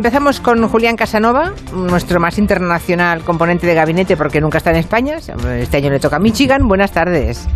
Empezamos con Julián Casanova, nuestro más internacional componente de gabinete porque nunca está en España. Este año le toca a Michigan. Buenas tardes.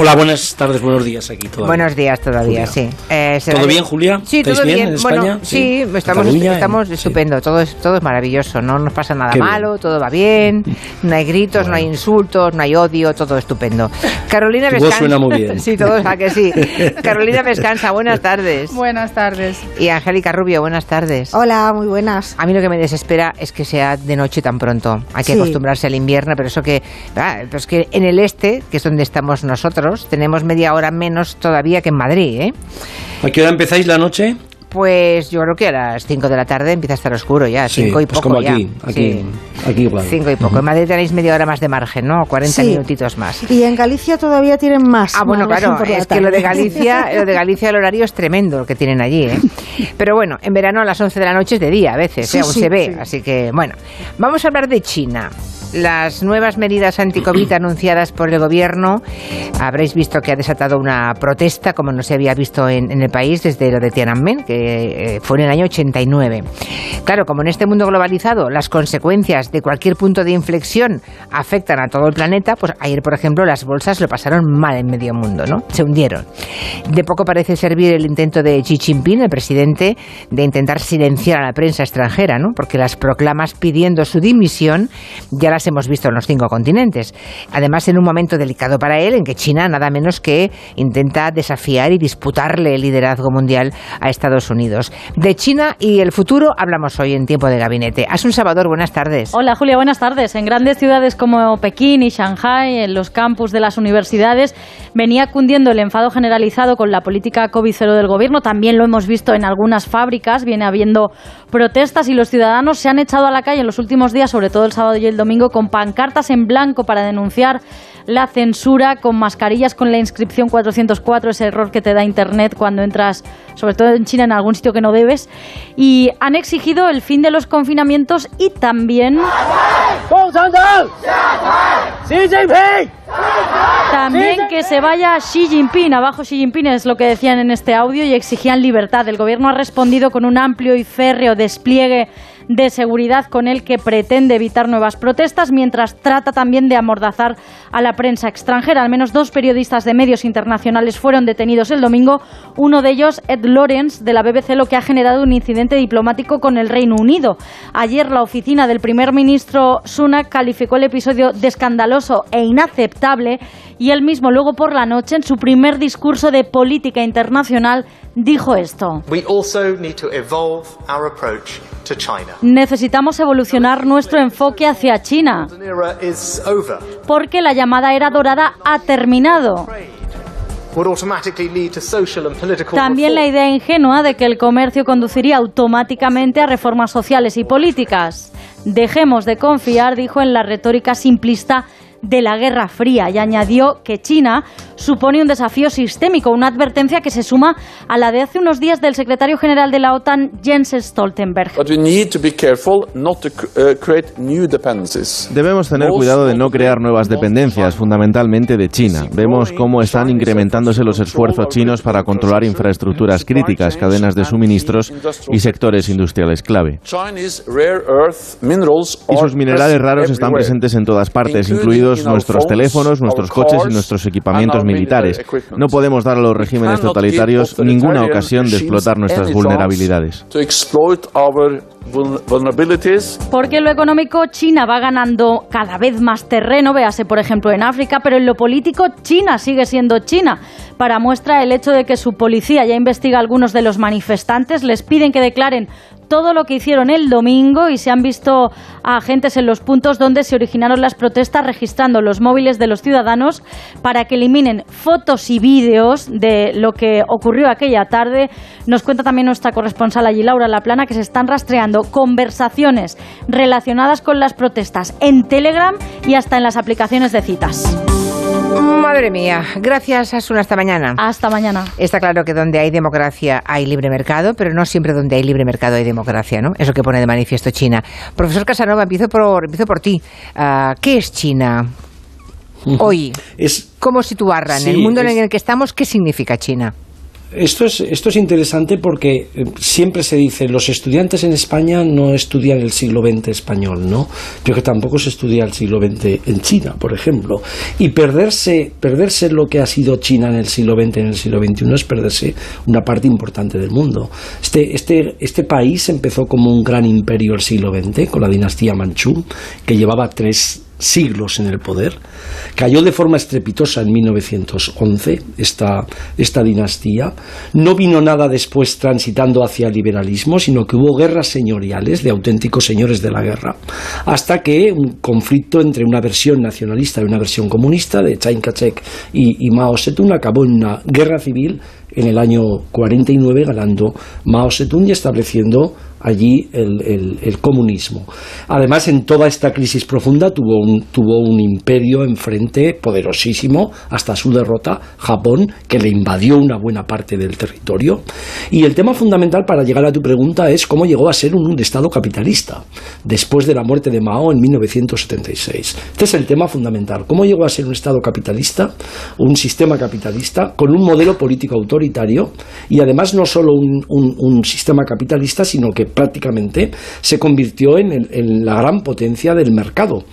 Hola, buenas tardes, buenos días aquí todavía. Buenos días todavía, sí. Eh, ¿Todo bien, Julia? Sí, todo bien. bueno, sí, estamos, estamos estupendo, todo es, todo es maravilloso, no nos pasa nada malo, todo va bien, no hay gritos, no hay insultos, no hay odio, todo estupendo. Carolina Vescanza. suena muy bien. sí, todo, ¿a que sí? Carolina Vescanza, buenas tardes. Buenas tardes. Y Angélica Rubio, buenas tardes. Hola, muy buenas. A mí lo que me desespera es que sea de noche tan pronto. Hay que acostumbrarse al invierno, pero eso que, ah, pues que en el este, que es donde estamos nosotros, tenemos media hora menos todavía que en Madrid. ¿eh? ¿A qué hora empezáis la noche? Pues yo creo que a las 5 de la tarde empieza a estar oscuro ya, 5 y pues poco como aquí, aquí, aquí igual. 5 y poco. En Madrid tenéis media hora más de margen, ¿no? 40 minutitos más. Y en Galicia todavía tienen más. Ah, bueno, claro, es que lo de Galicia, lo de Galicia el horario es tremendo lo que tienen allí, ¿eh? Pero bueno, en verano a las 11 de la noche es de día a veces, ¿eh? aún se ve, así que bueno, vamos a hablar de China las nuevas medidas anticovid anunciadas por el gobierno, habréis visto que ha desatado una protesta como no se había visto en, el país desde lo de Tiananmen, que eh, fue en el año 89. Claro, como en este mundo globalizado las consecuencias de cualquier punto de inflexión afectan a todo el planeta, pues ayer, por ejemplo, las bolsas lo pasaron mal en medio mundo, ¿no? Se hundieron. De poco parece servir el intento de Xi Jinping, el presidente, de intentar silenciar a la prensa extranjera, ¿no? Porque las proclamas pidiendo su dimisión ya las hemos visto en los cinco continentes. Además, en un momento delicado para él, en que China nada menos que intenta desafiar y disputarle el liderazgo mundial a Estados Unidos. De China y el futuro hablamos hoy en Tiempo de Gabinete. Asun Salvador, buenas tardes. Hola Julia, buenas tardes. En grandes ciudades como Pekín y Shanghai, en los campus de las universidades, venía cundiendo el enfado generalizado con la política COVID-0 del gobierno. También lo hemos visto en algunas fábricas, viene habiendo protestas y los ciudadanos se han echado a la calle en los últimos días, sobre todo el sábado y el domingo, con pancartas en blanco para denunciar la censura, con mascarillas con la inscripción 404, ese error que te da Internet cuando entras, sobre todo en China, en algún sitio que no debes. Y han exigido el fin de los confinamientos y también... También que se vaya Xi Jinping, abajo Xi Jinping es lo que decían en este audio y exigían libertad. El gobierno ha respondido con un amplio y férreo despliegue de seguridad con el que pretende evitar nuevas protestas, mientras trata también de amordazar a la prensa extranjera. Al menos dos periodistas de medios internacionales fueron detenidos el domingo, uno de ellos, Ed Lawrence, de la BBC, lo que ha generado un incidente diplomático con el Reino Unido. Ayer la oficina del primer ministro Sunak calificó el episodio de escandaloso e inaceptable y él mismo luego por la noche, en su primer discurso de política internacional, dijo esto. Necesitamos evolucionar nuestro enfoque hacia China, porque la llamada era dorada ha terminado. También la idea ingenua de que el comercio conduciría automáticamente a reformas sociales y políticas. Dejemos de confiar, dijo, en la retórica simplista de la Guerra Fría y añadió que China supone un desafío sistémico, una advertencia que se suma a la de hace unos días del secretario general de la OTAN, Jens Stoltenberg. Uh, Debemos tener cuidado de no crear nuevas dependencias, fundamentalmente de China. Vemos cómo están incrementándose los esfuerzos chinos para controlar infraestructuras críticas, cadenas de suministros y sectores industriales clave. Y sus minerales raros están presentes en todas partes, incluidos nuestros teléfonos, nuestros coches y nuestros equipamientos militares. No podemos dar a los regímenes totalitarios ninguna ocasión de explotar nuestras vulnerabilidades. Porque en lo económico China va ganando cada vez más terreno, véase por ejemplo en África, pero en lo político China sigue siendo China. Para muestra el hecho de que su policía ya investiga a algunos de los manifestantes, les piden que declaren todo lo que hicieron el domingo y se han visto a agentes en los puntos donde se originaron las protestas registrando los móviles de los ciudadanos para que eliminen fotos y vídeos de lo que ocurrió aquella tarde. Nos cuenta también nuestra corresponsal allí, Laura Laplana, que se están rastreando conversaciones relacionadas con las protestas en Telegram y hasta en las aplicaciones de citas. Madre mía, gracias Asuna, hasta mañana. Hasta mañana. Está claro que donde hay democracia hay libre mercado, pero no siempre donde hay libre mercado hay democracia, ¿no? Eso que pone de manifiesto China. Profesor Casanova, empiezo por, empiezo por ti. Ah, ¿Qué es China? Hoy, es, ¿cómo situarla en el mundo en el que estamos? ¿Qué significa China? Esto es, esto es interesante porque eh, siempre se dice, los estudiantes en España no estudian el siglo XX español, ¿no? Pero que tampoco se estudia el siglo XX en China, por ejemplo. Y perderse, perderse lo que ha sido China en el siglo XX, en el siglo XXI, es perderse una parte importante del mundo. Este, este, este país empezó como un gran imperio el siglo XX, con la dinastía Manchú, que llevaba tres siglos en el poder. Cayó de forma estrepitosa en 1911 esta, esta dinastía. No vino nada después transitando hacia el liberalismo, sino que hubo guerras señoriales de auténticos señores de la guerra, hasta que un conflicto entre una versión nacionalista y una versión comunista de Chiang Kai-shek y, y Mao Zedong acabó en una guerra civil en el año 49 ganando Mao Zedong y estableciendo allí el, comunismo. Además, en toda esta crisis profunda tuvo un, imperio enfrente poderosísimo hasta su derrota, Japón, que le invadió una buena parte del territorio. Y el tema fundamental para llegar a tu pregunta es cómo llegó a ser un, Estado capitalista después de la muerte de Mao en 1976. Este es el tema fundamental. ¿Cómo llegó a ser un Estado capitalista, un sistema capitalista, con un modelo político autoritario y además no solo un sistema capitalista, sino que prácticamente se convirtió en, la gran potencia del mercado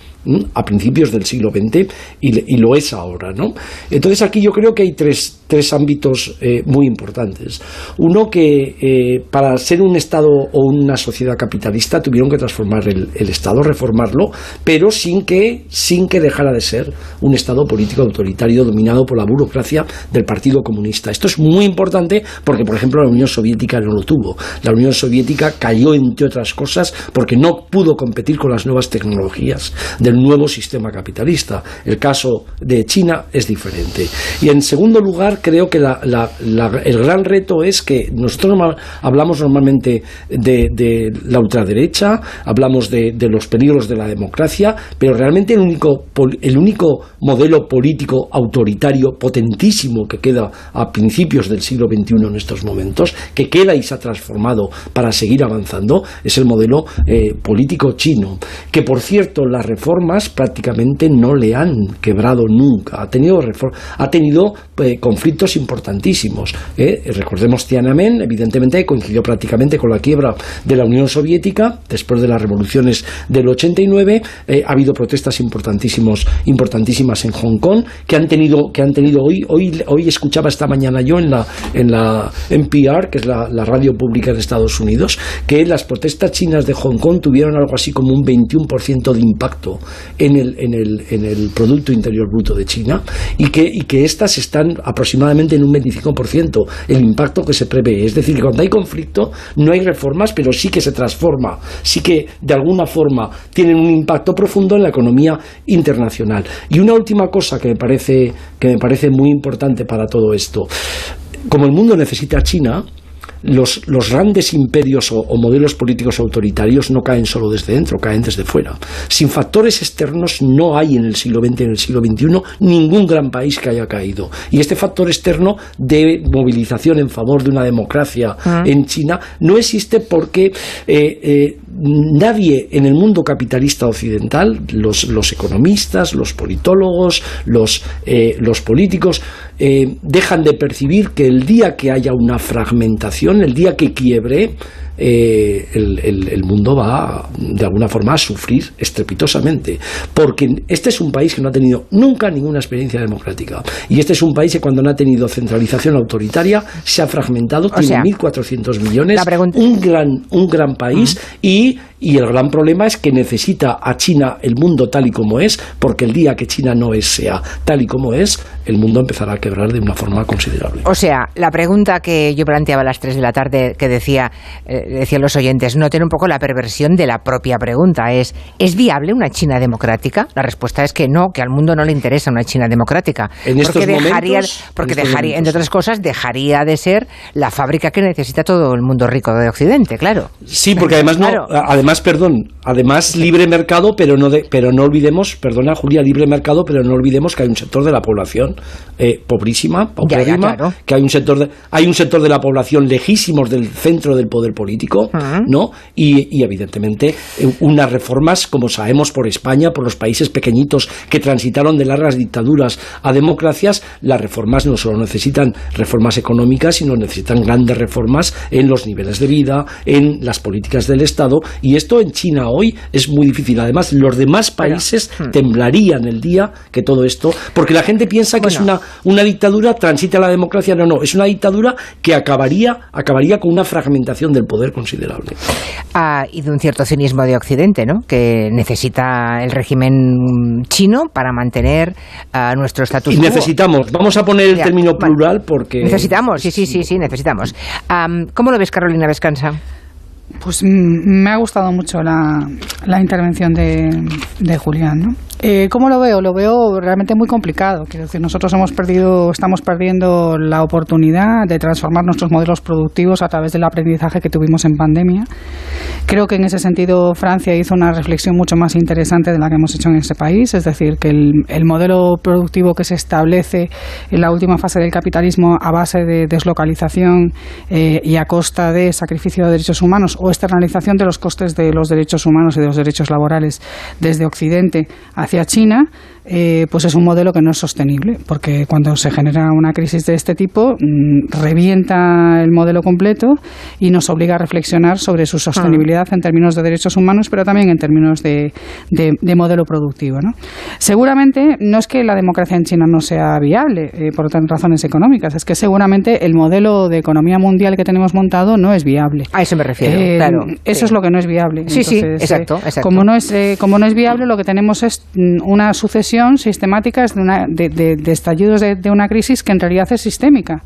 a principios del siglo XX y, lo es ahora. ¿no? Entonces aquí yo creo que hay tres, tres ámbitos eh, muy importantes. Uno que eh, para ser un Estado o una sociedad capitalista tuvieron que transformar el, Estado, reformarlo, pero sin que, sin que dejara de ser un Estado político autoritario dominado por la burocracia del Partido Comunista. Esto es muy importante porque, por ejemplo, la Unión Soviética no lo tuvo. La Unión Soviética cayó, entre otras cosas, porque no pudo competir con las nuevas tecnologías del nuevo sistema capitalista. El caso de China es diferente. Y en segundo lugar, creo que el gran reto es que nosotros hablamos normalmente de, la ultraderecha, hablamos de, los peligros de la democracia, pero realmente el único, el único modelo político autoritario potentísimo que queda a principios del siglo XXI en estos momentos, que queda y se ha transformado para seguir avanzando, es el modelo eh, político chino. Que por cierto, las reformas prácticamente no le han quebrado nunca. Ha tenido, ha tenido eh, conflictos importantísimos. ¿eh? Recordemos Tiananmen, evidentemente coincidió prácticamente con la quiebra de la Unión Soviética después de las revoluciones del 89. Eh, ha habido protestas importantísimos, importantísimas en Hong Kong que han tenido, que han tenido hoy, hoy, hoy escuchaba esta mañana yo en la, en la NPR, que es la, la radio pública de Estados Unidos, que las protestas chinas de Hong Kong tuvieron algo así como un 21% de impacto en el, en el, en el Producto Interior Bruto de China y que, y que estas están aproximadamente en un 25% el impacto que se prevé. Es decir, que cuando hay conflicto no hay reformas, pero sí que se transforma, sí que de alguna forma tienen un impacto profundo en la economía internacional. Y una última cosa que me parece, que me parece muy importante para todo esto. Como el mundo necesita a China, los, grandes imperios o, modelos políticos autoritarios no caen solo desde dentro, caen desde fuera. Sin factores externos no hay en el siglo XX y en el siglo XXI ningún gran país que haya caído. Y este factor externo de movilización en favor de una democracia ah. en China no existe porque eh, eh, nadie en el mundo capitalista occidental, los, economistas, los politólogos, los, eh, los políticos, dejan de percibir que el día que haya una fragmentación, el día que quiebre, eh, el, mundo va de alguna forma a sufrir estrepitosamente. Porque este es un país que no ha tenido nunca ninguna experiencia democrática. Y este es un país que cuando no ha tenido centralización autoritaria se ha fragmentado, tiene 1.400 millones, un gran, un gran país y y el gran problema es que necesita a China el mundo tal y como es, porque el día que China no es, sea tal y como es, el mundo empezará a quebrar de una forma considerable. O sea, la pregunta que yo planteaba a las 3 de la tarde, que decía, eh, decían los oyentes, no tiene un poco la perversión de la propia pregunta, es, ¿es viable una China democrática? La respuesta es que no, que al mundo no le interesa una China democrática. En porque dejaría, porque dejaría, entre otras cosas, dejaría de ser la fábrica que necesita todo el mundo rico de Occidente, claro. Sí, porque además no, además además, perdón, además libre mercado, pero no, de, pero no olvidemos, perdona Julia, libre mercado, pero no olvidemos que hay un sector de la población eh, pobrísima, paupérrima, que hay un sector de, hay un sector de la población lejísimos del centro del poder político, ¿no? Y, y evidentemente eh, unas reformas, como sabemos por España, por los países pequeñitos que transitaron de largas dictaduras a democracias, las reformas no solo necesitan reformas económicas, sino necesitan grandes reformas en los niveles de vida, en las políticas del Estado, y esto en China hoy es muy difícil. Además, los demás países hmm. temblarían el día que todo esto, porque la gente piensa que es una, una dictadura, transita a la democracia, no, no, es una dictadura que acabaría, acabaría con una fragmentación del poder considerable. Ah, y de un cierto cinismo de Occidente, ¿no? Que necesita el régimen chino para mantener a nuestro estatus y necesitamos, vamos a poner el término plural porque... Necesitamos, sí, sí, sí, sí, necesitamos. ¿Cómo lo ves, Carolina Vescansa? Pues me ha gustado mucho la, la intervención de, de Julián, ¿no? Eh, ¿Cómo lo veo? Lo veo realmente muy complicado. Quiero decir, nosotros hemos perdido, estamos perdiendo la oportunidad de transformar nuestros modelos productivos a través del aprendizaje que tuvimos en pandemia. Creo que en ese sentido Francia hizo una reflexión mucho más interesante de la que hemos hecho en este país, es decir, que el, modelo productivo que se establece en la última fase del capitalismo a base de deslocalización eh, y a costa de sacrificio de derechos humanos o externalización de los costes de los derechos humanos y de los derechos laborales desde Occidente hacia China eh, pues es un modelo que no es sostenible, porque cuando se genera una crisis de este tipo, mm, revienta el modelo completo y nos obliga a reflexionar sobre su sostenibilidad en términos de derechos humanos, pero también en términos de, modelo productivo. ¿no? Seguramente no es que la democracia en China no sea viable eh, por otras razones económicas, es que seguramente el modelo de economía mundial que tenemos montado no es viable. A eso me refiero, eh, claro. Eso es lo que no es viable. Sí, sí, exacto, exacto. Como, no es, como no es viable, lo que tenemos es mm, una sucesión sistemáticas de, una, de, estallidos de, una crisis que en realidad es sistémica.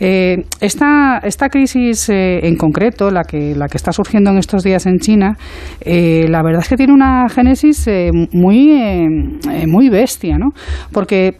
Eh, esta, esta crisis eh, en concreto, la que, la que está surgiendo en estos días en China, eh, la verdad es que tiene una génesis muy, muy bestia, ¿no? Porque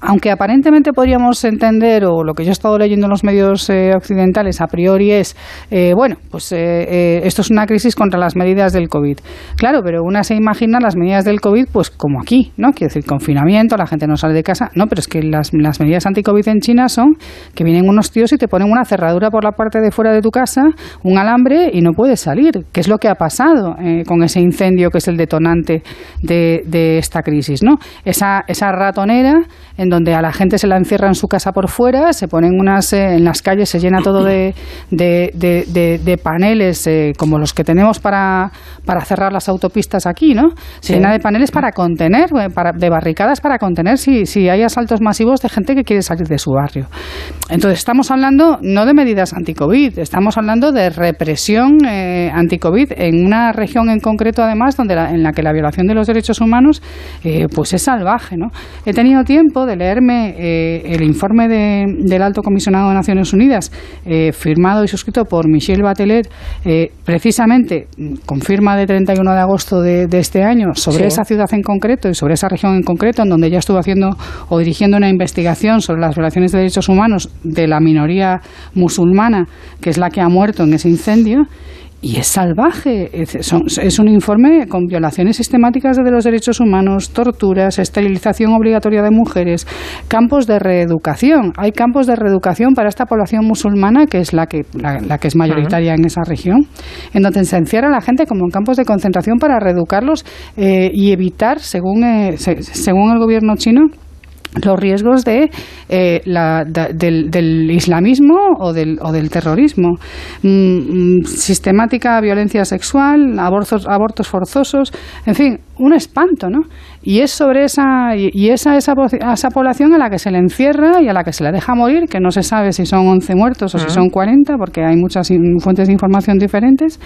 aunque aparentemente podríamos entender, o lo que yo he estado leyendo en los medios eh, occidentales a priori es, eh, bueno, pues eh, esto es una crisis contra las medidas del COVID. Claro, pero una se imagina las medidas del COVID pues como aquí, ¿no? Quiere decir, confinamiento, la gente no sale de casa. No, pero es que las, las medidas anti-COVID en China son que vienen unos tíos y te ponen una cerradura por la parte de fuera de tu casa, un alambre y no puedes salir. ¿Qué es lo que ha pasado con ese incendio que es el detonante de, de esta crisis, ¿no? Esa, esa ratonera en donde a la gente se la encierra en su casa por fuera, se ponen unas, eh, en las calles se llena todo de, de, paneles eh, como los que tenemos para, para cerrar las autopistas aquí, ¿no? Se llena de paneles para contener, eh, para, de barricadas para contener si, si hay asaltos masivos de gente que quiere salir de su barrio. Entonces estamos hablando no de medidas anti-COVID, estamos hablando de represión anti-COVID en una región en concreto, además, donde en la que la violación de los derechos humanos pues es salvaje, ¿no? He tenido tiempo de leerme eh, el informe del Alto Comisionado de Naciones Unidas, eh, firmado y suscrito por Michelle Bachelet, eh, precisamente con firma de 31 de agosto de, este año, sobre esa ciudad en concreto y sobre esa región en concreto, en donde ella estuvo haciendo o dirigiendo una investigación sobre las violaciones de derechos humanos de la minoría musulmana, que es la que ha muerto en ese incendio y es salvaje. Es, un informe con violaciones sistemáticas de los derechos humanos, torturas, esterilización obligatoria de mujeres, campos de reeducación. Hay campos de reeducación para esta población musulmana, que es la que, la, que es mayoritaria en esa región, en donde se encierra a la gente como en campos de concentración para reeducarlos eh, y evitar, según, eh, según el gobierno chino, los riesgos de, eh, la, del, islamismo o del, o del terrorismo. Mm, mm, sistemática violencia sexual, abortos, abortos forzosos, en fin, un espanto, ¿no? Y es sobre esa, y, esa, esa, esa, población a la que se le encierra y a la que se le deja morir, que no se sabe si son 11 muertos o si son 40, porque hay muchas fuentes de información diferentes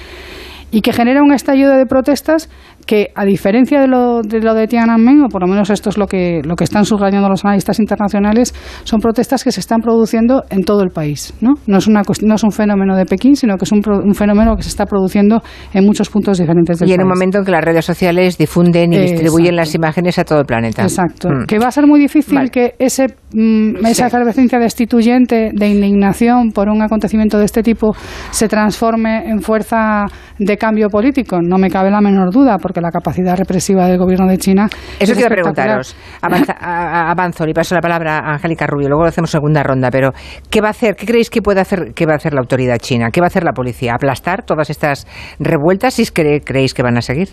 y que genera un estallido de protestas que, a diferencia de lo de, lo de Tiananmen, o por lo menos esto es lo que, lo que están subrayando los analistas internacionales, son protestas que se están produciendo en todo el país. No, no, es, una, no es un fenómeno de Pekín, sino que es un, un fenómeno que se está produciendo en muchos puntos diferentes del país. Y en un momento en que las redes sociales difunden y distribuyen las imágenes a todo el planeta. Exacto. Mm. Que va a ser muy difícil que ese, mm, esa efervescencia destituyente de indignación por un acontecimiento de este tipo se transforme en fuerza de de cambio político, no me cabe la menor duda, porque la capacidad represiva del gobierno de China. Eso quiero preguntaros. avanzo y paso la palabra a Angélica Rubio, luego lo hacemos segunda ronda, pero ¿qué va a hacer? ¿Qué creéis que puede hacer, qué va a hacer la autoridad china? ¿Qué va a hacer la policía? ¿Aplastar todas estas revueltas si creéis que van a seguir?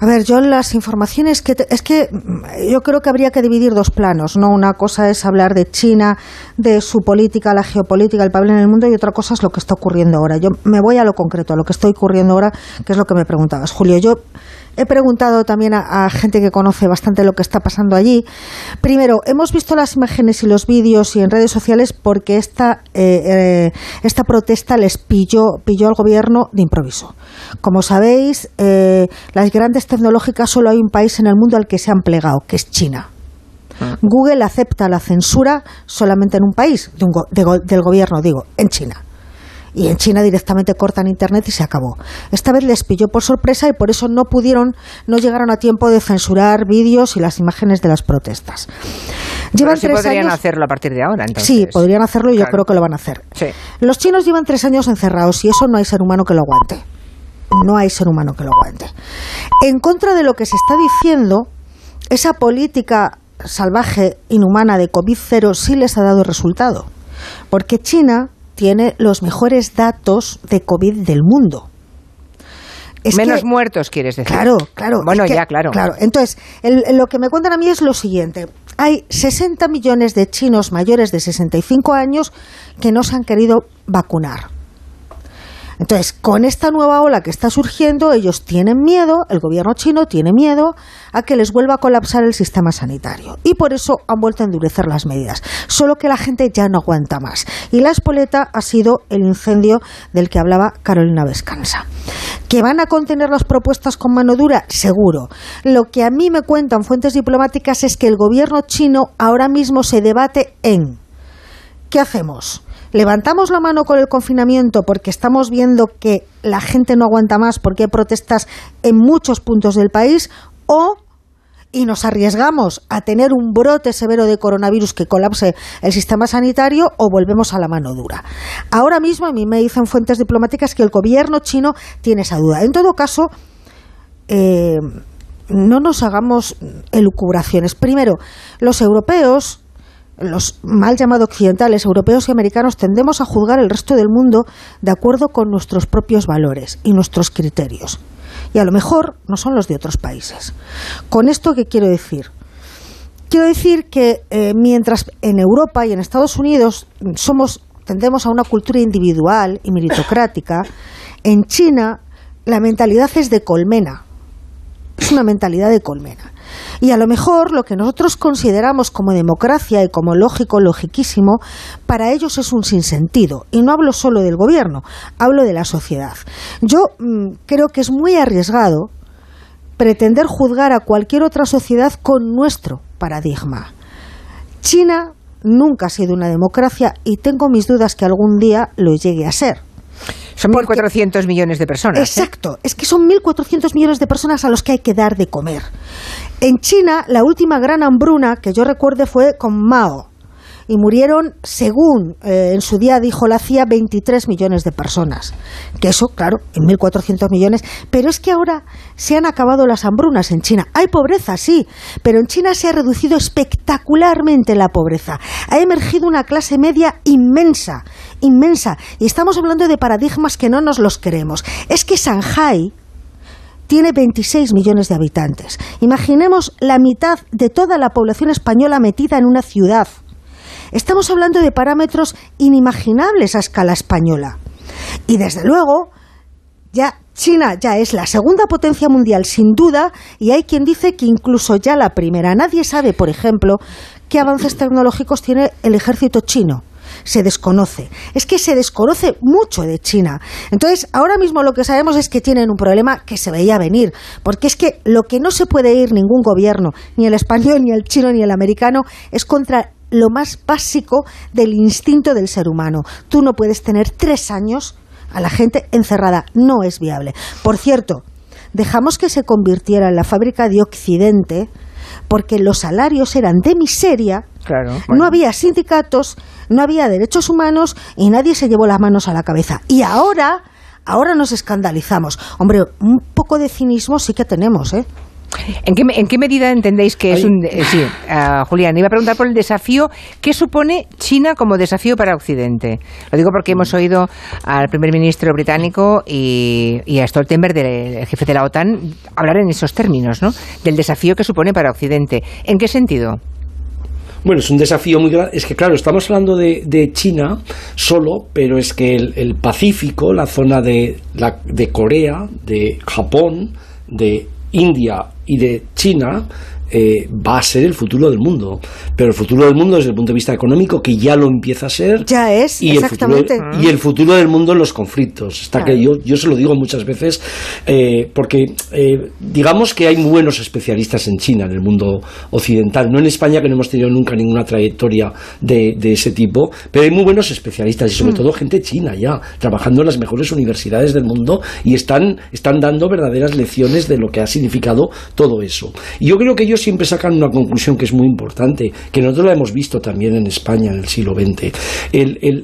A ver, yo las informaciones que... es que mm, yo creo que habría que dividir dos planos, ¿no? Una cosa es hablar de China, de su política, la geopolítica, el papel en el mundo, y otra cosa es lo que está ocurriendo ahora. Yo me voy a lo concreto, a lo que está ocurriendo ahora, que es lo que me preguntabas. Julio, yo He preguntado también a, gente que conoce bastante lo que está pasando allí. Primero, hemos visto las imágenes y los vídeos y en redes sociales porque esta, eh, eh, esta protesta les pilló, pilló al gobierno de improviso. Como sabéis, eh, las grandes tecnológicas solo hay un país en el mundo al que se han plegado, que es China. Ah. Google acepta la censura solamente en un país, del gobierno, digo, en China y en China directamente cortan internet y se acabó. Esta vez les pilló por sorpresa y por eso no pudieron, no llegaron a tiempo de censurar vídeos y las imágenes de las protestas. Llevan sí podrían hacerlo a partir de ahora, entonces. Sí, podrían hacerlo y yo creo que lo van a hacer. Los chinos llevan tres años encerrados y eso no hay ser humano que lo aguante. No hay ser humano que lo aguante. En contra de lo que se está diciendo, esa política salvaje, inhumana de COVID-0 sí les ha dado resultado. Porque China tiene los mejores datos de COVID del mundo. Menos muertos, quieres decir. Claro, claro. Bueno, ya, claro. Claro, entonces, lo que me cuentan a mí es lo siguiente. Hay 60 millones de chinos mayores de 65 años que no se han querido vacunar. Entonces, con esta nueva ola que está surgiendo, ellos tienen miedo, el gobierno chino tiene miedo a que les vuelva a colapsar el sistema sanitario. Y por eso han vuelto a endurecer las medidas. Solo que la gente ya no aguanta más. Y la espoleta ha sido el incendio del que hablaba Carolina Vescansa. ¿Que van a contener las propuestas con mano dura? Seguro. Lo que a mí me cuentan fuentes diplomáticas es que el gobierno chino ahora mismo se debate en ¿qué hacemos? Levantamos la mano con el confinamiento porque estamos viendo que la gente no aguanta más porque hay protestas en muchos puntos del país o y nos arriesgamos a tener un brote severo de coronavirus que colapse el sistema sanitario o volvemos a la mano dura. Ahora mismo a mí me dicen fuentes diplomáticas que el gobierno chino tiene esa duda. En todo caso, eh, no nos hagamos elucubraciones. Primero, los europeos los mal llamados occidentales, europeos y americanos, tendemos a juzgar el resto del mundo de acuerdo con nuestros propios valores y nuestros criterios. Y a lo mejor no son los de otros países. ¿Con esto qué quiero decir? Quiero decir que eh, mientras en Europa y en Estados Unidos somos, tendemos a una cultura individual y meritocrática, en China la mentalidad es de colmena. Es una mentalidad de colmena. Y a lo mejor lo que nosotros consideramos como democracia y como lógico, logiquísimo, para ellos es un sinsentido. Y no hablo solo del gobierno, hablo de la sociedad. Yo mm, creo que es muy arriesgado pretender juzgar a cualquier otra sociedad con nuestro paradigma. China nunca ha sido una democracia y tengo mis dudas que algún día lo llegue a ser. Son 1.400 millones de personas. ¿eh? Exacto, es que son 1.400 millones de personas a los que hay que dar de comer. En China, la última gran hambruna que yo recuerde fue con Mao y murieron, según eh, en su día dijo la CIA, 23 millones de personas. Que eso, claro, en 1.400 millones. Pero es que ahora se han acabado las hambrunas en China. Hay pobreza, sí, pero en China se ha reducido espectacularmente la pobreza. Ha emergido una clase media inmensa, inmensa. Y estamos hablando de paradigmas que no nos los creemos. Es que Shanghai tiene 26 millones de habitantes. Imaginemos la mitad de toda la población española metida en una ciudad. Estamos hablando de parámetros inimaginables a escala española. Y desde luego, ya China ya es la segunda potencia mundial sin duda y hay quien dice que incluso ya la primera. Nadie sabe, por ejemplo, qué avances tecnológicos tiene el ejército chino se desconoce. Es que se desconoce mucho de China. Entonces, ahora mismo lo que sabemos es que tienen un problema que se veía venir, porque es que lo que no se puede ir ningún gobierno, ni el español, ni el chino, ni el americano, es contra lo más básico del instinto del ser humano. Tú no puedes tener tres años a la gente encerrada. No es viable. Por cierto, dejamos que se convirtiera en la fábrica de Occidente porque los salarios eran de miseria, no había sindicatos, no había derechos humanos y nadie se llevó las manos a la cabeza. Y ahora ahora nos escandalizamos. Hombre, un poco de cinismo sí que tenemos, ¿eh? ¿En qué, ¿En qué, medida entendéis que es un... Eh, sí, uh, Julián, iba a preguntar por el desafío. ¿Qué supone China como desafío para Occidente? Lo digo porque hemos oído al primer ministro británico y, y a Stoltenberg, el jefe de la OTAN, hablar en esos términos, ¿no? Del desafío que supone para Occidente. ¿En qué sentido? Bueno, es un desafío muy grande. Es que, claro, estamos hablando de, de China solo, pero es que el, el Pacífico, la zona de, la, de Corea, de Japón, de India y de China eh, va a ser el futuro del mundo. Pero el futuro del mundo desde el punto de vista económico, que ya lo empieza a ser. Ya es, y exactamente. El futuro, y el futuro del mundo en los conflictos. Está claro. que yo, yo se lo digo muchas veces, eh, porque eh, digamos que hay muy buenos especialistas en China, en el mundo occidental. No en España, que no hemos tenido nunca ninguna trayectoria de, de ese tipo, pero hay muy buenos especialistas y sobre mm. todo gente china ya, trabajando en las mejores universidades del mundo y están, están dando verdaderas lecciones de lo que ha significado todo eso. Y yo creo que ellos siempre sacan una conclusión que es muy importante, que nosotros la hemos visto también en España en el siglo XX.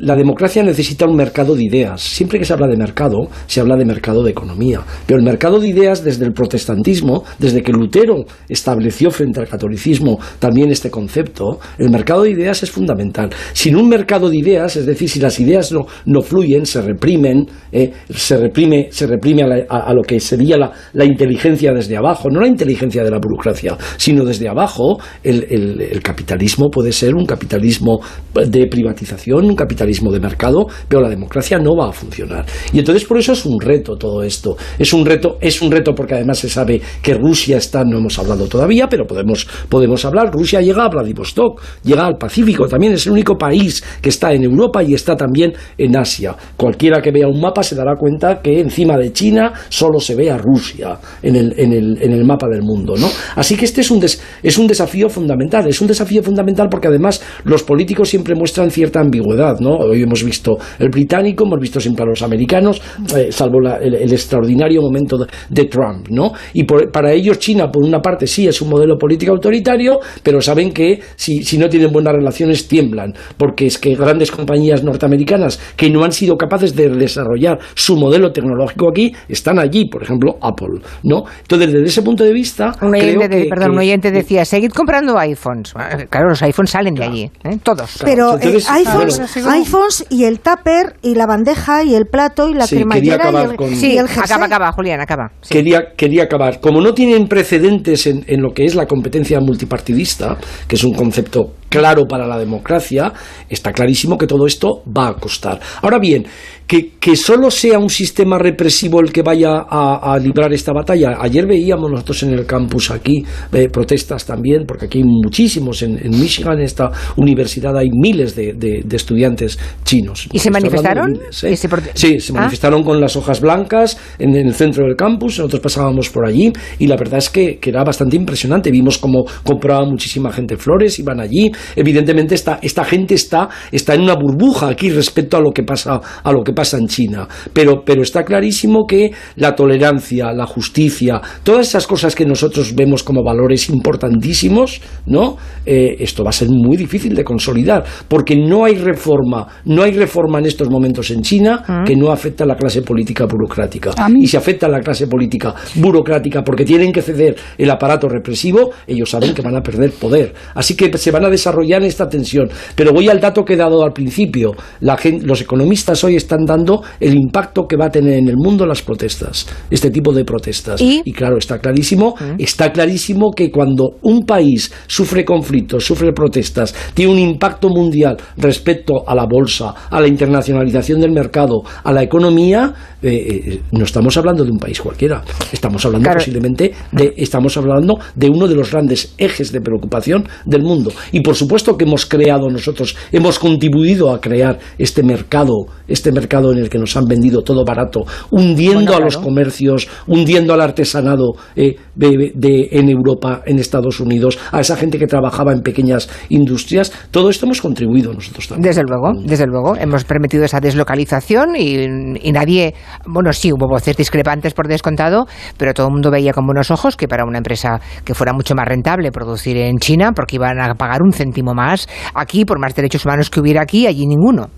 La democracia necesita un mercado de ideas. Siempre que se habla de mercado, se habla de mercado de economía. Pero el mercado de ideas desde el protestantismo, desde que Lutero estableció frente al catolicismo también este concepto, el mercado de ideas es fundamental. Sin un mercado de ideas, es decir, si las ideas no, no fluyen, se reprimen, eh, se reprime, se reprime a lo que sería la, la inteligencia desde abajo, no la inteligencia de la burocracia, sino desde abajo, el, el, capitalismo puede ser un capitalismo de privatización, un capitalismo de mercado, pero la democracia no va a funcionar. Y entonces por eso es un reto todo esto. Es un reto, es un reto porque además se sabe que Rusia está, no hemos hablado todavía, pero podemos, podemos hablar. Rusia llega a Vladivostok, llega al Pacífico, también es el único país que está en Europa y está también en Asia. Cualquiera que vea un mapa se dará cuenta que encima de China solo se ve a Rusia en el, en el, en el mapa del mundo, ¿no? Así que este es un, des, es un desafío fundamental. Es un desafío fundamental porque además los políticos siempre muestran cierta ambigüedad. ¿no? Hoy hemos visto el británico, hemos visto siempre a los americanos, eh, salvo la, el, el, extraordinario momento de, de Trump. ¿no? Y por, para ellos China, por una parte, sí es un modelo político autoritario, pero saben que si, si no tienen buenas relaciones tiemblan, porque es que grandes compañías norteamericanas que no han sido capaces de desarrollar su modelo tecnológico aquí, están allí, por ejemplo, Apple. ¿no? Entonces, desde ese punto de vista... Un creo de, que, perdón, que, un oyente decía, seguid comprando iPhones. Claro, los iPhones salen claro. de allí, ¿eh? todos. Pero eh, iPhones, iPhones y el tupper y la bandeja y el plato y la sí, cremallera y el, con... sí, y el acaba, acaba, Julián, acaba. Sí. Quería, quería acabar. Como no tienen precedentes en, en lo que es la competencia multipartidista, que es un concepto claro para la democracia, está clarísimo que todo esto va a costar. Ahora bien, que, que solo sea un sistema represivo el que vaya a, a librar esta batalla. Ayer veíamos nosotros en el campus aquí eh, protestas también, porque aquí hay muchísimos, en, en, Michigan, en esta universidad, hay miles de, de, de estudiantes chinos. ¿Y se manifestaron? Miles, ¿eh? se sí, se manifestaron ah. con las hojas blancas en, en, el centro del campus, nosotros pasábamos por allí y la verdad es que, que era bastante impresionante. Vimos cómo compraba muchísima gente flores, iban allí. Evidentemente esta, esta gente está, está en una burbuja aquí respecto a lo que pasa, a lo que pasa en China. Pero, pero está clarísimo que la tolerancia, la justicia, todas esas cosas que nosotros vemos como valores importantísimos, ¿no? Eh, esto va a ser muy difícil de consolidar, porque no hay reforma, no hay reforma en estos momentos en China uh -huh. que no afecta a la clase política burocrática. Y si afecta a la clase política burocrática porque tienen que ceder el aparato represivo, ellos saben que van a perder poder. Así que se van a desarrollar esta tensión. Pero voy al dato que he dado al principio. La gente, los economistas hoy están dando el impacto que va a tener en el mundo las protestas, este tipo de protestas. Y, y claro, está clarísimo, ¿Mm? está clarísimo que cuando un país sufre conflictos, sufre protestas, tiene un impacto mundial respecto a la bolsa, a la internacionalización del mercado, a la economía, eh, eh, no estamos hablando de un país cualquiera, estamos hablando claro. posiblemente de, estamos hablando de uno de los grandes ejes de preocupación del mundo. Y por supuesto que hemos creado nosotros, hemos contribuido a crear este mercado, este mercado en el que nos han vendido todo barato, hundiendo bueno, claro. a los comercios, hundiendo al artesanado eh, de, de, en Europa, en Estados Unidos, a esa gente que trabajaba en pequeñas industrias. Todo esto hemos contribuido nosotros también. Desde luego, desde luego. Hemos permitido esa deslocalización y, y nadie, bueno, sí, hubo voces discrepantes por descontado, pero todo el mundo veía con buenos ojos que para una empresa que fuera mucho más rentable producir en China, porque iban a pagar un céntimo más, aquí, por más derechos humanos que hubiera aquí, allí ninguno.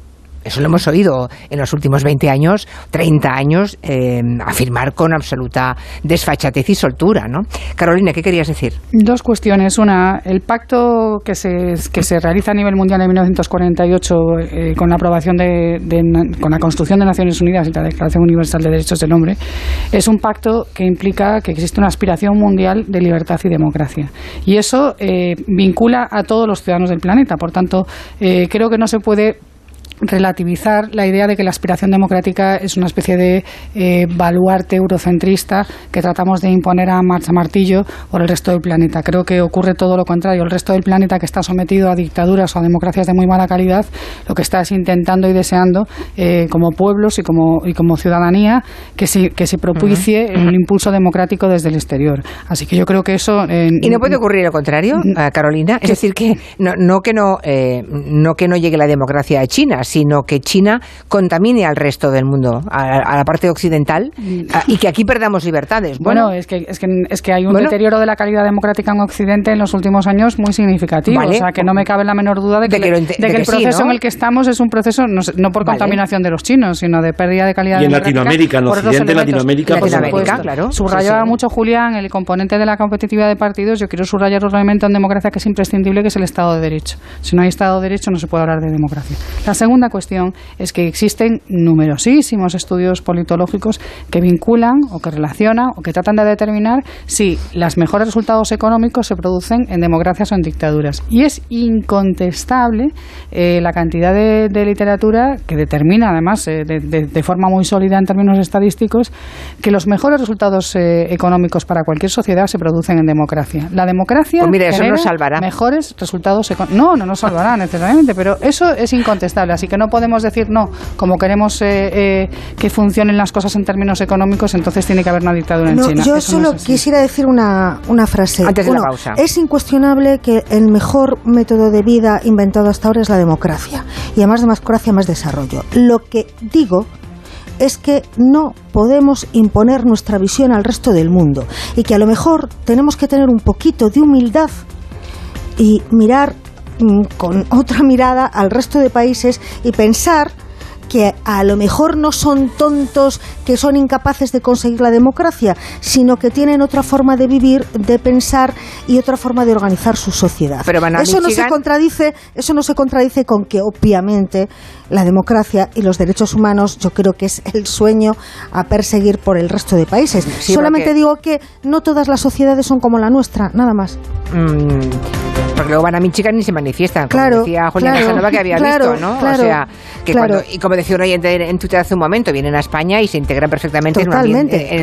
Eso lo hemos oído en los últimos 20 años, 30 años, eh, afirmar con absoluta desfachatez y soltura, ¿no? Carolina, ¿qué querías decir? Dos cuestiones. Una, el pacto que se, que se realiza a nivel mundial en 1948 eh, con la aprobación de, con la construcción de Naciones Unidas y la Declaración Universal de Derechos del Hombre, es un pacto que implica que existe una aspiración mundial de libertad y democracia. Y eso eh, vincula a todos los ciudadanos del planeta. Por tanto, eh, creo que no se puede relativizar la idea de que la aspiración democrática es una especie de eh, baluarte eurocentrista que tratamos de imponer a marcha martillo por el resto del planeta. Creo que ocurre todo lo contrario. El resto del planeta que está sometido a dictaduras o a democracias de muy mala calidad, lo que está es intentando y deseando, eh, como pueblos y como, y como ciudadanía, que se, que se propicie un impulso democrático desde el exterior. Así que yo creo que eso... ¿Y no puede ocurrir lo contrario, Carolina? Es decir, que no, no que no, eh, no que no llegue la democracia a China, sino que China contamine al resto del mundo, a, la parte occidental, y que aquí perdamos libertades. Bueno, es, que, es, que, es que hay un deterioro de la calidad democrática en Occidente en los últimos años muy significativo. o sea, que no me cabe la menor duda de que, el proceso en el que estamos es un proceso no, por contaminación de los chinos, sino de pérdida de calidad y en Latinoamérica, en Occidente, Latinoamérica, Latinoamérica claro. Subrayaba mucho Julián el componente de la competitividad de partidos. Yo quiero subrayar realmente en democracia que es imprescindible, que es el Estado de Derecho. Si no hay Estado de Derecho no se puede hablar de democracia. La segunda segunda cuestión es que existen numerosísimos estudios politológicos que vinculan o que relacionan o que tratan de determinar si los mejores resultados económicos se producen en democracias o en dictaduras. Y es incontestable eh, la cantidad de, literatura que determina, además, eh, de, forma muy sólida en términos estadísticos, que los mejores resultados eh, económicos para cualquier sociedad se producen en democracia. La democracia pues mira, eso nos salvará. mejores resultados económicos. No, no nos salvará necesariamente, pero eso es incontestable. Así que no podemos decir no, como queremos eh, eh, que funcionen las cosas en términos económicos, entonces tiene que haber una dictadura en China. Yo solo quisiera decir una, una frase. Antes de la pausa. Es incuestionable que el mejor método de vida inventado hasta ahora es la democracia. Y además de democracia, más desarrollo. Lo que digo es que no podemos imponer nuestra visión al resto del mundo y que a lo mejor tenemos que tener un poquito de humildad y mirar con otra mirada al resto de países y pensar que a lo mejor no son tontos que son incapaces de conseguir la democracia, sino que tienen otra forma de vivir, de pensar y otra forma de organizar su sociedad. eso no se contradice, eso no se contradice con que obviamente la democracia y los derechos humanos yo creo que es el sueño a perseguir por el resto de países. Solamente digo que no todas las sociedades son como la nuestra, nada más. Mm, porque luego van a Michigan y se manifiestan, como claro, decía Julián claro, que había visto, ¿no? o sea, que cuando, y como decía un oyente en Twitter hace un momento, vienen a España y se integran perfectamente en,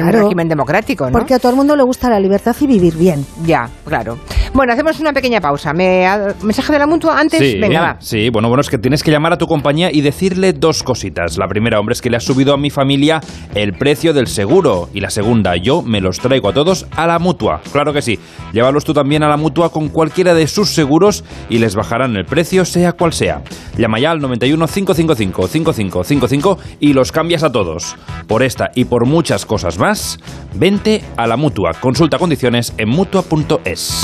un, régimen democrático, ¿no? Porque a todo el mundo le gusta la libertad y vivir bien. Ya, claro. Bueno, hacemos una pequeña pausa. ¿Me, ¿Mensaje de la mutua antes? Sí, Venga, va. Sí, bueno, bueno, es que tienes que llamar a tu compañía y decirle dos cositas. La primera, hombre, es que le has subido a mi familia el precio del seguro. Y la segunda, yo me los traigo a todos a la mutua. Claro que sí. Llévalos tú también a la mutua con cualquiera de sus seguros y les bajarán el precio, sea cual sea. Llama ya al 91 555 5555 y los cambias a todos. Por esta y por muchas cosas más, vente a la mutua. Consulta condiciones en mutua.es.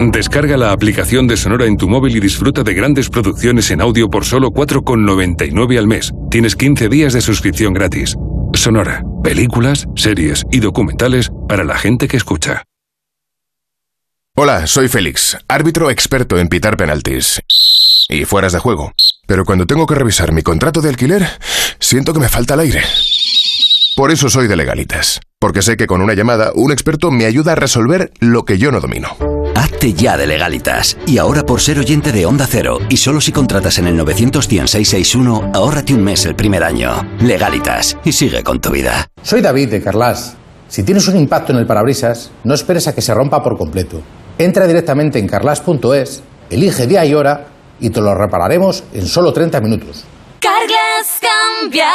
Descarga la aplicación de Sonora en tu móvil y disfruta de grandes producciones en audio por solo 4,99 al mes. Tienes 15 días de suscripción gratis. Sonora, películas, series y documentales para la gente que escucha. Hola, soy Félix, árbitro experto en pitar penaltis y fueras de juego Pero cuando tengo que revisar mi contrato de alquiler, siento que me falta el aire. Por eso soy de legalitas, porque sé que con una llamada un experto me ayuda a resolver lo que yo no domino. Hazte ya de legalitas. Y ahora por ser oyente de Onda Cero, y solo si contratas en el 91661, ahórrate un mes el primer año. Legalitas, y sigue con tu vida. Soy David de Carlas. Si tienes un impacto en el parabrisas, no esperes a que se rompa por completo. Entra directamente en carlas.es, elige día y hora y te lo repararemos en solo 30 minutos. Carglass cambia,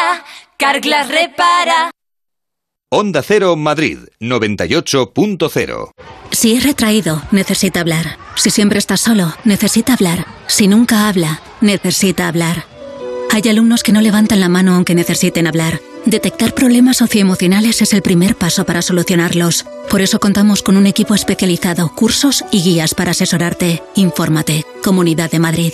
Carglass repara. Onda Cero Madrid 98.0 Si es retraído, necesita hablar. Si siempre está solo, necesita hablar. Si nunca habla, necesita hablar. Hay alumnos que no levantan la mano aunque necesiten hablar. Detectar problemas socioemocionales es el primer paso para solucionarlos. Por eso contamos con un equipo especializado, cursos y guías para asesorarte. Infórmate. Comunidad de Madrid.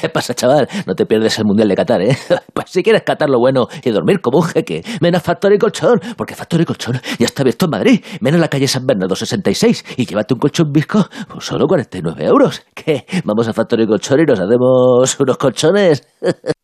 ¿Qué pasa, chaval? No te pierdes el Mundial de Qatar, ¿eh? Pues si quieres catar lo bueno y dormir como un jeque, ven a Factory Colchón, porque Factory Colchón ya está abierto en Madrid. Ven a la calle San Bernardo 66 y llévate un colchón visco por solo 49 euros. ¿Qué? Vamos a Factory Colchón y nos hacemos unos colchones.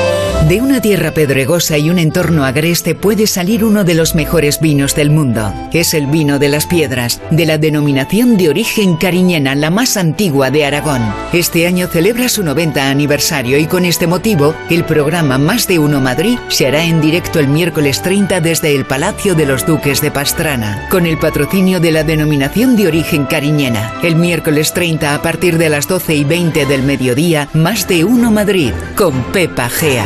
de una tierra pedregosa y un entorno agreste puede salir uno de los mejores vinos del mundo. Es el vino de las piedras, de la denominación de origen cariñena, la más antigua de Aragón. Este año celebra su 90 aniversario y con este motivo, el programa Más de Uno Madrid se hará en directo el miércoles 30 desde el Palacio de los Duques de Pastrana, con el patrocinio de la denominación de origen cariñena. El miércoles 30 a partir de las 12 y 20 del mediodía, Más de Uno Madrid, con Pepa Gea.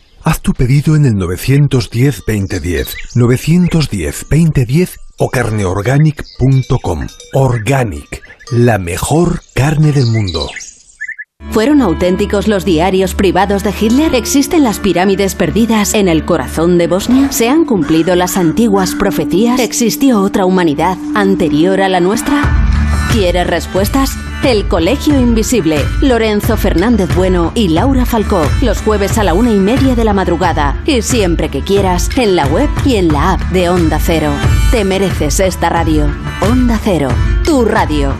Haz tu pedido en el 910-2010, 910-2010 o carneorganic.com. Organic, la mejor carne del mundo. ¿Fueron auténticos los diarios privados de Hitler? ¿Existen las pirámides perdidas en el corazón de Bosnia? ¿Se han cumplido las antiguas profecías? ¿Existió otra humanidad anterior a la nuestra? ¿Quieres respuestas? El Colegio Invisible. Lorenzo Fernández Bueno y Laura Falcó. Los jueves a la una y media de la madrugada. Y siempre que quieras, en la web y en la app de Onda Cero. Te mereces esta radio. Onda Cero. Tu radio.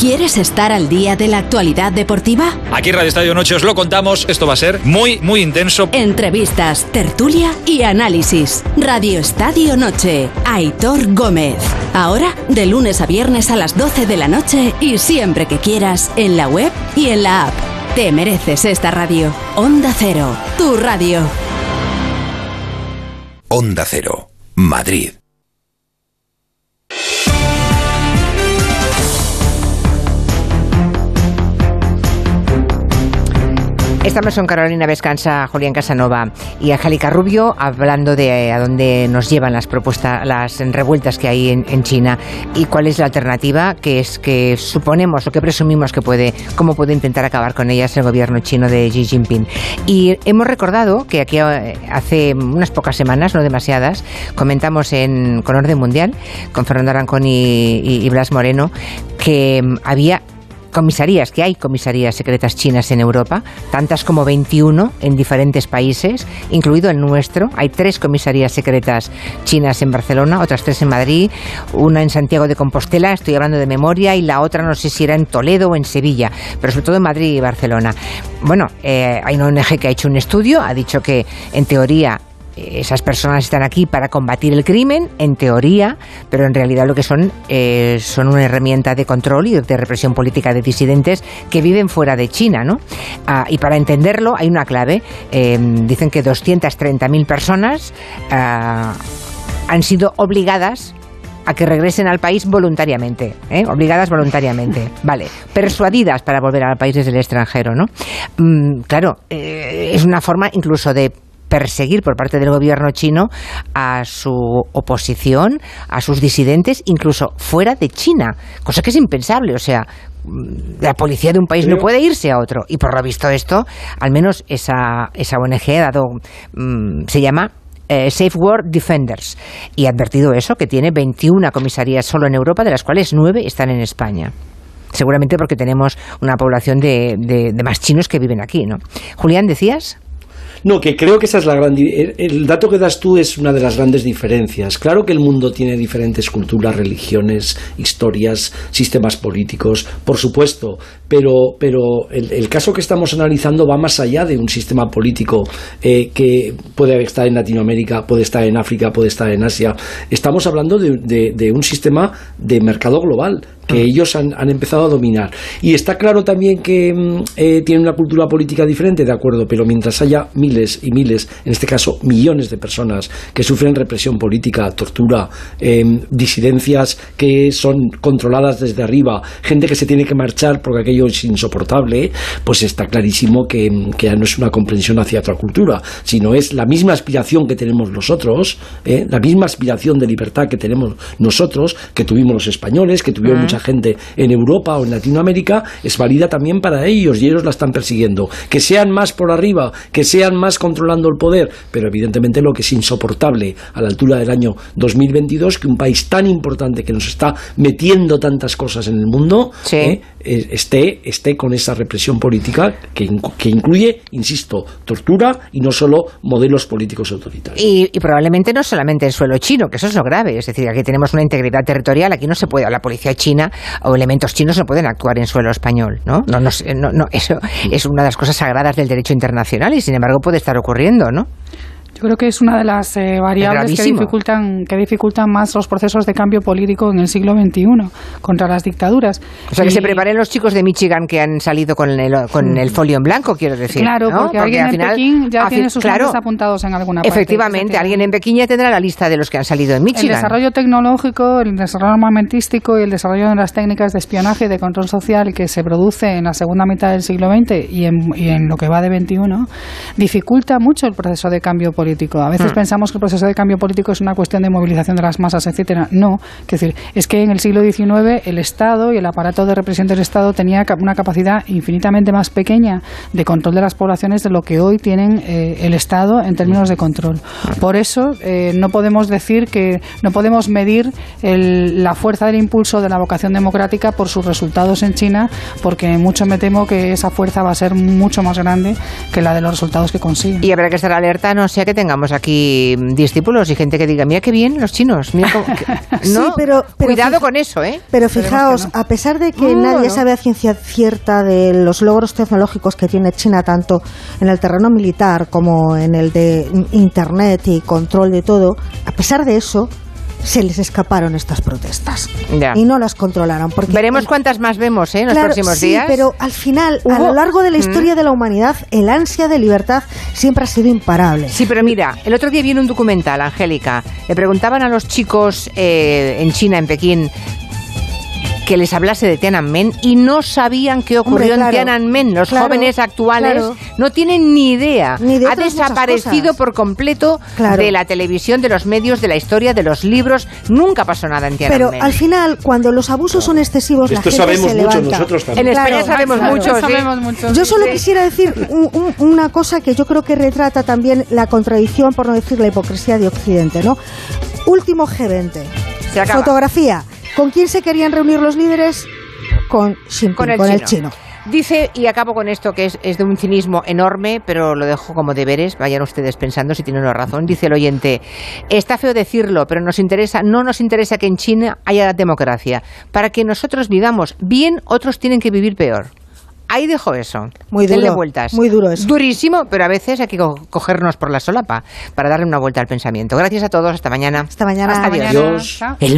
¿Quieres estar al día de la actualidad deportiva? Aquí Radio Estadio Noche os lo contamos. Esto va a ser muy, muy intenso. Entrevistas, tertulia y análisis. Radio Estadio Noche. Aitor Gómez. Ahora, de lunes a viernes a las 12 de la noche y siempre que quieras, en la web y en la app. Te mereces esta radio. Onda Cero. Tu radio. Onda Cero. Madrid. Estamos con Carolina Vescanza, Julián Casanova y Angélica Rubio hablando de a dónde nos llevan las propuestas, las revueltas que hay en, China y cuál es la alternativa que es que suponemos o que presumimos que puede, cómo puede intentar acabar con ellas el gobierno chino de Xi Jinping. Y hemos recordado que aquí eh, hace unas pocas semanas, no demasiadas, comentamos en con Orden Mundial con Fernando Arancón y Blas Moreno que mm, había comisarías, que hay comisarías secretas chinas en Europa, tantas como 21 en diferentes países, incluido el nuestro. Hay tres comisarías secretas chinas en Barcelona, otras tres en Madrid, una en Santiago de Compostela, estoy hablando de memoria, y la otra no sé si era en Toledo o en Sevilla, pero sobre todo en Madrid y Barcelona. Bueno, eh, hay una ONG que ha hecho un estudio, ha dicho que en teoría esas personas están aquí para combatir el crimen, en teoría, pero en realidad lo que son eh, son una herramienta de control y de represión política de disidentes que viven fuera de China, ¿no? Ah, y para entenderlo hay una clave. Eh, dicen que 230.000 personas ah, han sido obligadas a que regresen al país voluntariamente, ¿eh? obligadas voluntariamente, vale, persuadidas para volver al país desde el extranjero, ¿no? Mm, claro, eh, es una forma incluso de perseguir por parte del gobierno chino a su oposición, a sus disidentes, incluso fuera de China, cosa que es impensable. O sea, la policía de un país no puede irse a otro. Y por lo visto esto, al menos esa, esa ONG ha dado, mmm, se llama eh, Safeguard Defenders y ha advertido eso, que tiene 21 comisarías solo en Europa, de las cuales 9 están en España. Seguramente porque tenemos una población de, de, de más chinos que viven aquí, ¿no? Julián, ¿decías? No, que creo que esa es la gran. El dato que das tú es una de las grandes diferencias. Claro que el mundo tiene diferentes culturas, religiones, historias, sistemas políticos, por supuesto, pero, pero el, el caso que estamos analizando va más allá de un sistema político eh, que puede estar en Latinoamérica, puede estar en África, puede estar en Asia. Estamos hablando de, de, de un sistema de mercado global que ellos han, han, empezado a dominar. Y está claro también que eh, tienen una cultura política diferente, de acuerdo, pero mientras haya miles y miles, en este caso millones de personas que sufren represión política, tortura, eh, disidencias que son controladas desde arriba, gente que se tiene que marchar porque aquello es insoportable, pues está clarísimo que, que ya no es una comprensión hacia otra cultura, sino es la misma aspiración que tenemos nosotros, eh, la misma aspiración de libertad que tenemos nosotros, que tuvimos los españoles, que tuvieron mucha gente en Europa o en Latinoamérica, es válida también para ellos y ellos la están persiguiendo. Que sean más por arriba, que sean más controlando el poder, pero evidentemente lo que es insoportable a la altura del año 2022, que un país tan importante que nos está metiendo tantas cosas en el mundo, sí. eh, esté, esté con esa represión política que, que, incluye, insisto, tortura y no solo modelos políticos autoritarios. Y, y, probablemente no solamente el suelo chino, que eso es lo grave, es decir, aquí tenemos una integridad territorial, aquí no se puede, la policía china o elementos chinos no pueden actuar en suelo español, ¿no? No, no, no, no eso es una de las cosas sagradas del derecho internacional y sin embargo puede estar ocurriendo, ¿no? Yo creo que es una de las eh, variables que dificultan, que dificultan más los procesos de cambio político en el siglo XXI contra las dictaduras. O sea, y... que se preparen los chicos de Michigan que han salido con el, con el folio en blanco, quiero decir. Claro, ¿no? porque, porque, alguien en final, Pekín ya tiene sus claro, apuntados en alguna parte. Efectivamente, alguien en Pekín ya tendrá la lista de los que han salido en Michigan. El desarrollo tecnológico, el desarrollo armamentístico y el desarrollo de las técnicas de espionaje y de control social que se produce en la segunda mitad del siglo XX y en, y en lo que va de XXI dificulta mucho el proceso de cambio político. A veces hmm pensamos que el proceso de cambio político es una cuestión de movilización de las masas, etcétera. No, es decir, es que en el siglo XIX el Estado y el aparato de represión del Estado tenía una capacidad infinitamente más pequeña de control de las poblaciones de lo que hoy tienen eh, el Estado en términos de control. Por eso eh, no podemos decir que no podemos medir el, la fuerza del impulso de la vocación democrática por sus resultados en China, porque mucho me temo que esa fuerza va a ser mucho más grande que la de los resultados que consiguen. Y habrá que estar alerta, no sea que tengamos aquí discípulos y gente que diga, mira qué bien los chinos, mira cómo, que, ¿no? sí, pero, pero cuidado fija, con eso, ¿eh? Pero fijaos, no. a pesar de que no, nadie no. sabe a ciencia cierta de los logros tecnológicos que tiene China tanto en el terreno militar como en el de internet y control de todo, a pesar de eso, se les escaparon estas protestas ya. y no las controlaron. Porque Veremos cuántas más vemos ¿eh? en los próximos sí, días. Pero al final, ¿Hubo? a lo largo de la historia mm. de la humanidad, el ansia de libertad siempre ha sido imparable. Sí, pero mira, el otro día viene un documental, Angélica. Le preguntaban a los chicos eh, en China, en Pekín, que les hablase de Tiananmen y no sabían qué ocurrió Hombre, claro. en Tiananmen. Los Claro, jóvenes actuales claro. no tienen ni idea. Ni ha desaparecido por completo Claro. de la televisión, de los medios, de la historia, de los libros. Nunca pasó nada en Pero Tiananmen. al final, cuando los abusos son excesivos, la Esto gente sabemos se mucho levanta. nosotros también. En España Claro, sabemos claro. mucho, sí. Sabemos mucho. Yo solo sí. quisiera decir un- un- una cosa que yo creo que retrata también la contradicción, por no decir la hipocresía de Occidente, ¿no? Último G20. Se acaba. Fotografía. ¿Con quién se querían reunir los líderes? Con Xi Jinping, con el, con chino. el chino. Dice, y acabo con esto, que es, es de un cinismo enorme, pero lo dejo como deberes, vayan ustedes pensando si tienen una razón. Dice el oyente, está feo decirlo, pero nos interesa, no nos interesa que en China haya democracia. Para que nosotros vivamos bien, otros tienen que vivir peor. Ahí dejo eso. Muy Denle duro, vueltas. muy duro eso. Durísimo, pero a veces hay que co- cogernos por la solapa para darle una vuelta al pensamiento. Gracias a todos, hasta mañana. Hasta mañana. Adiós. Mañana. Adiós. Chao. El